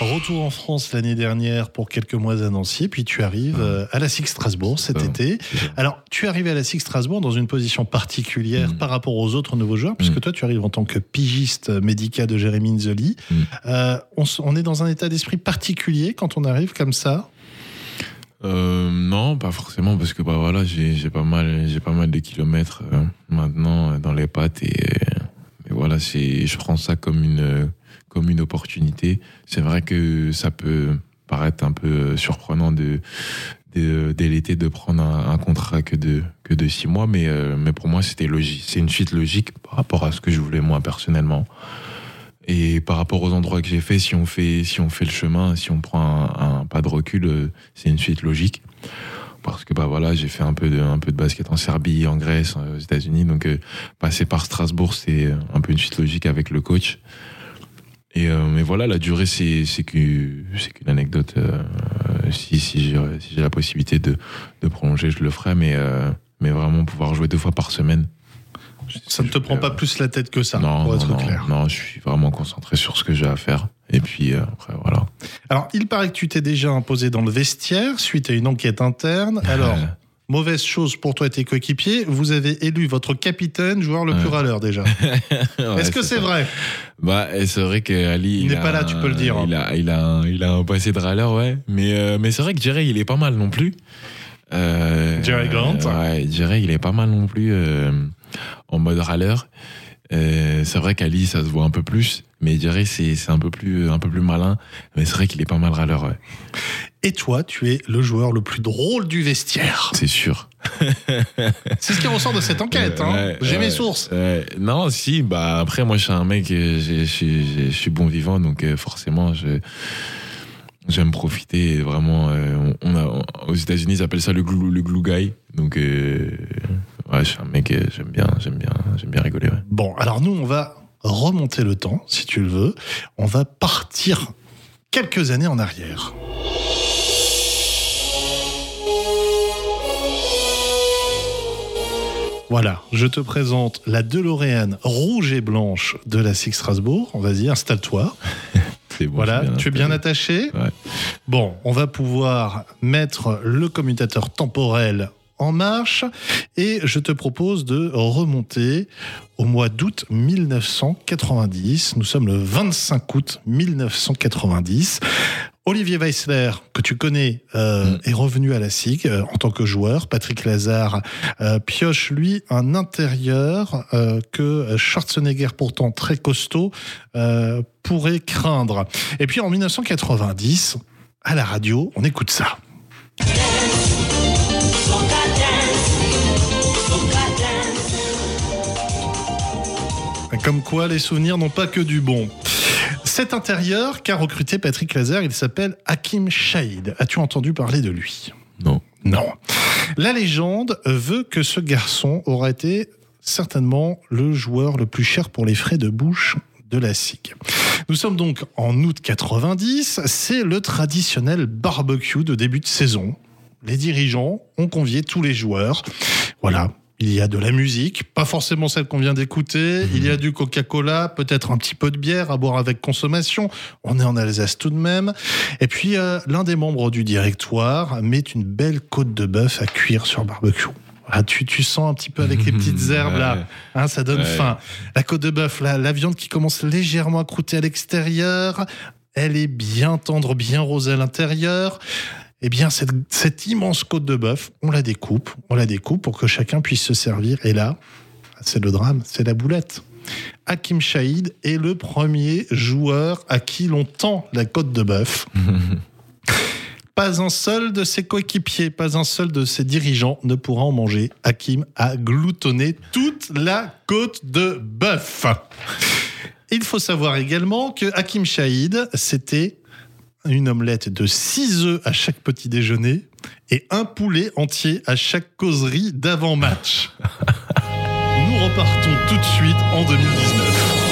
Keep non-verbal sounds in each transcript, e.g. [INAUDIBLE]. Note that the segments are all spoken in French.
Retour en France l'année dernière pour quelques mois à Nancy, puis tu arrives euh, à la SIG Strasbourg cet été. Alors, tu arrives à la SIG Strasbourg dans une position particulière Mm. par rapport aux autres nouveaux joueurs, puisque Mm. toi, tu arrives en tant que pigiste médical de Jérémy Nzoli. Mm. Euh, on, est dans un état d'esprit particulier quand on arrive comme ça? Euh, non, pas forcément, parce que bah voilà, j'ai pas mal, j'ai pas mal de kilomètres euh, maintenant dans les pattes et je prends ça comme une, comme une opportunité. C'est vrai que ça peut paraître un peu surprenant de, de dès l'été de prendre un, contrat que de que de six mois, mais euh, mais pour moi c'était logique, c'est une suite logique par rapport à ce que je voulais moi personnellement. Et par rapport aux endroits que j'ai fait, si on fait, si on fait le chemin, si on prend un, un pas de recul, euh, c'est une suite logique. Parce que bah voilà, j'ai fait un peu de, un peu de basket en Serbie, en Grèce, euh, aux États-Unis, donc euh, passer par Strasbourg, c'est un peu une suite logique avec le coach. Et euh, mais voilà, la durée, c'est c'est qu'une anecdote. euh, si si j'ai si j'ai la possibilité de, de prolonger, je le ferai, mais euh, mais vraiment pouvoir jouer deux fois par semaine. Ça ne te prend pas plus la tête que ça, non, pour être non, clair. non, je suis vraiment concentré sur ce que j'ai à faire. Et puis euh, après, voilà. Alors, il paraît que tu t'es déjà imposé dans le vestiaire suite à une enquête interne. Alors, Euh, mauvaise chose pour toi et tes coéquipiers, vous avez élu votre capitaine joueur le plus râleur déjà. [LAUGHS] ouais, Est-ce que c'est vrai Bah, c'est vrai que Ali. Il n'est pas là, tu peux le dire. Il a, il a, un, il a un passé de râleur, ouais. Mais, euh, mais c'est vrai que Jerry, il est pas mal non plus. Euh, Jerry Grant. Ouais, Jerry, il est pas mal non plus en mode râleur. Euh, c'est vrai qu'Ali, ça se voit un peu plus. Mais Jerry, c'est c'est un peu plus, un peu plus malin. Mais c'est vrai qu'il est pas mal râleur, ouais. Et toi, tu es le joueur le plus drôle du vestiaire. C'est sûr. [LAUGHS] C'est ce qui ressort de cette enquête. hein. Ouais, J'ai ouais, mes sources. non, si, bah après, moi, je suis un mec, euh, je suis- je bon vivant, donc euh, forcément, je. J'aime profiter vraiment. on on a, aux États-Unis, ils appellent ça le glue, le glue guy. Donc, ouais, je suis un mec, euh, j'aime bien, j'aime bien, j'aime bien rigoler. Ouais. Bon, alors nous, on va remonter le temps, si tu le veux. On va partir quelques années en arrière. Voilà, je te présente la DeLorean rouge et blanche de la Six Strasbourg. Vas-y, installe-toi. [LAUGHS] C'est bon, Voilà, tu es bien attaché Ouais. Bon, on va pouvoir mettre le commutateur temporel en marche et je te propose de remonter au mois d'août 1990. Nous sommes le 25 août 1990. Olivier Weissler, que tu connais, euh, Mm. est revenu à la SIG euh, en tant que joueur. Patrick Lazare euh, pioche, lui, un intérieur que Schwarzenegger, pourtant très costaud, pourrait craindre. Et puis en 1990, à la radio, on écoute ça. Comme quoi, les souvenirs n'ont pas que du bon. Cet intérieur qu'a recruté Patrick Lazare, il s'appelle Hakim Shahid. As-tu entendu parler de lui? Non. Non. La légende veut que ce garçon aura été certainement le joueur le plus cher pour les frais de bouche de la SIG. Nous sommes donc en août 90, c'est le traditionnel barbecue de début de saison. Les dirigeants ont convié tous les joueurs. Voilà, il y a de la musique, pas forcément celle qu'on vient d'écouter, il y a du Coca-Cola, peut-être un petit peu de bière à boire avec consommation, on est en Alsace tout de même. Et puis euh, l'un des membres du directoire met une belle côte de bœuf à cuire sur barbecue. Voilà, tu, tu sens un petit peu avec les [LAUGHS] petites herbes là, hein, ça donne Ouais. faim. La côte de bœuf, là, la viande qui commence légèrement à croûter à l'extérieur, elle est bien tendre, bien rosée à l'intérieur. Eh bien, cette, cette immense côte de bœuf, on la découpe, on la découpe pour que chacun puisse se servir. Et là, c'est le drame, c'est la boulette. Hakim Shahid est le premier joueur à qui l'on tend la côte de bœuf. [LAUGHS] Pas un seul de ses coéquipiers, pas un seul de ses dirigeants ne pourra en manger. Hakim a gloutonné toute la côte de bœuf. Il faut savoir également que Hakim Shahid, c'était une omelette de 6 œufs à chaque petit déjeuner et un poulet entier à chaque causerie d'avant-match. [LAUGHS] Nous repartons tout de suite en 2019.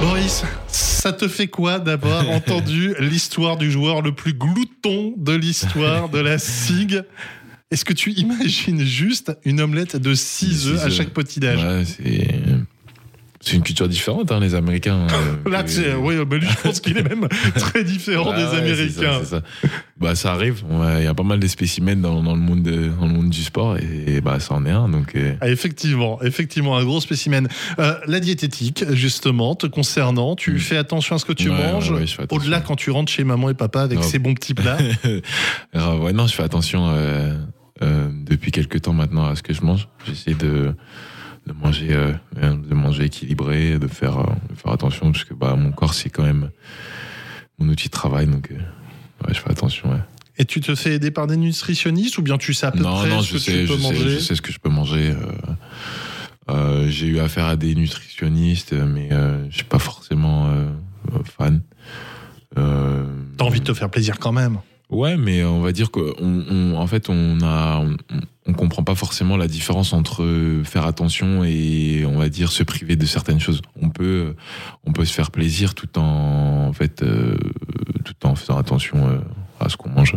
Boris, ça te fait quoi d'avoir [LAUGHS] entendu l'histoire du joueur le plus glouton de l'histoire de la SIG Est-ce que tu imagines juste une omelette de 6 Six œufs à chaque petit déj? Ouais, c'est. une culture différente, hein, les Américains. euh, [LAUGHS] Là, sais, oui, mais lui, je pense qu'il est même [LAUGHS] très différent Ah des ouais, Américains. ça, ça. Bah, ça arrive. Ouais, Il y a pas mal de spécimens dans, dans le monde de- dans le monde du sport et, bah, ça en est un. Donc, euh, Ah, effectivement, effectivement, un gros spécimen. Euh, la diététique, justement, te concernant, tu Mm. fais attention à ce que tu Ouais, manges. Au-delà quand tu rentres chez maman et papa avec ces bons petits plats. [LAUGHS] Ouais, non, je fais attention euh, depuis quelques temps maintenant à ce que je mange. J'essaie de, de manger, euh, de manger équilibré, de faire, euh, de faire attention parce que bah, mon corps c'est quand même mon outil de travail, donc euh, ouais, je fais attention. Ouais. Et tu te fais aider par des nutritionnistes ou bien tu sais à peu non, près non, ce je que sais, tu je peux sais, manger je sais ce que je peux manger. J'ai eu affaire à des nutritionnistes, mais je suis pas forcément fan. T'as envie de te faire plaisir quand même. Ouais, mais on va dire qu'en on, en fait, on a, on, on comprend pas forcément la différence entre faire attention et on va dire se priver de certaines choses. On peut, on peut se faire plaisir tout en, en fait, euh, tout en faisant attention euh, à ce qu'on mange.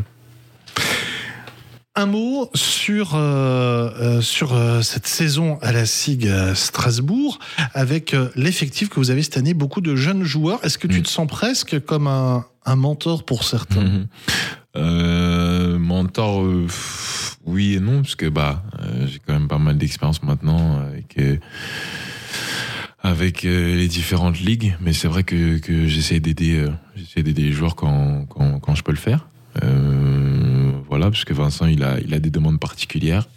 Un mot sur, euh, euh, sur euh, cette saison à la SIG à Strasbourg, avec euh, l'effectif que vous avez cette année, beaucoup de jeunes joueurs. Est-ce que tu Mm. te sens presque comme un, un mentor pour certains? Mhm. Euh, mentor, euh, oui et non, parce que bah, euh, j'ai quand même pas mal d'expérience maintenant avec, euh, avec euh, les différentes ligues, mais c'est vrai que, que j'essaie d'aider, d'aider les joueurs quand, quand, quand je peux le faire. Voilà, parce que Vincent, il a, il a des demandes particulières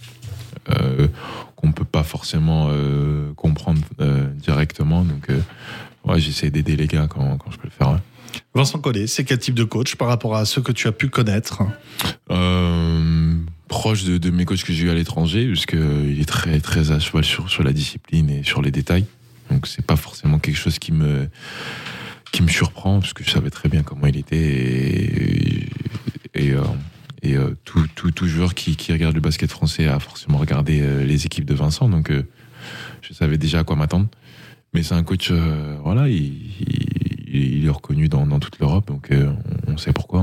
qu'on peut pas forcément comprendre directement, donc ouais, j'essaie d'aider les gars quand, quand je peux le faire. ouais. Vincent Collet, c'est quel type de coach par rapport à ceux que tu as pu connaître Euh, proche de, mes coachs que j'ai eu à l'étranger, que euh, est très très à cheval sur, sur la discipline et sur les détails. Donc c'est pas forcément quelque chose qui me qui me surprend, parce que je savais très bien comment il était et et, euh, tout, tout, tout joueur qui, qui regarde le basket français a forcément regardé les équipes de Vincent, donc je savais déjà à quoi m'attendre. Mais c'est un coach, voilà, il, il, il est reconnu dans, toute l'Europe, donc euh, on sait pourquoi.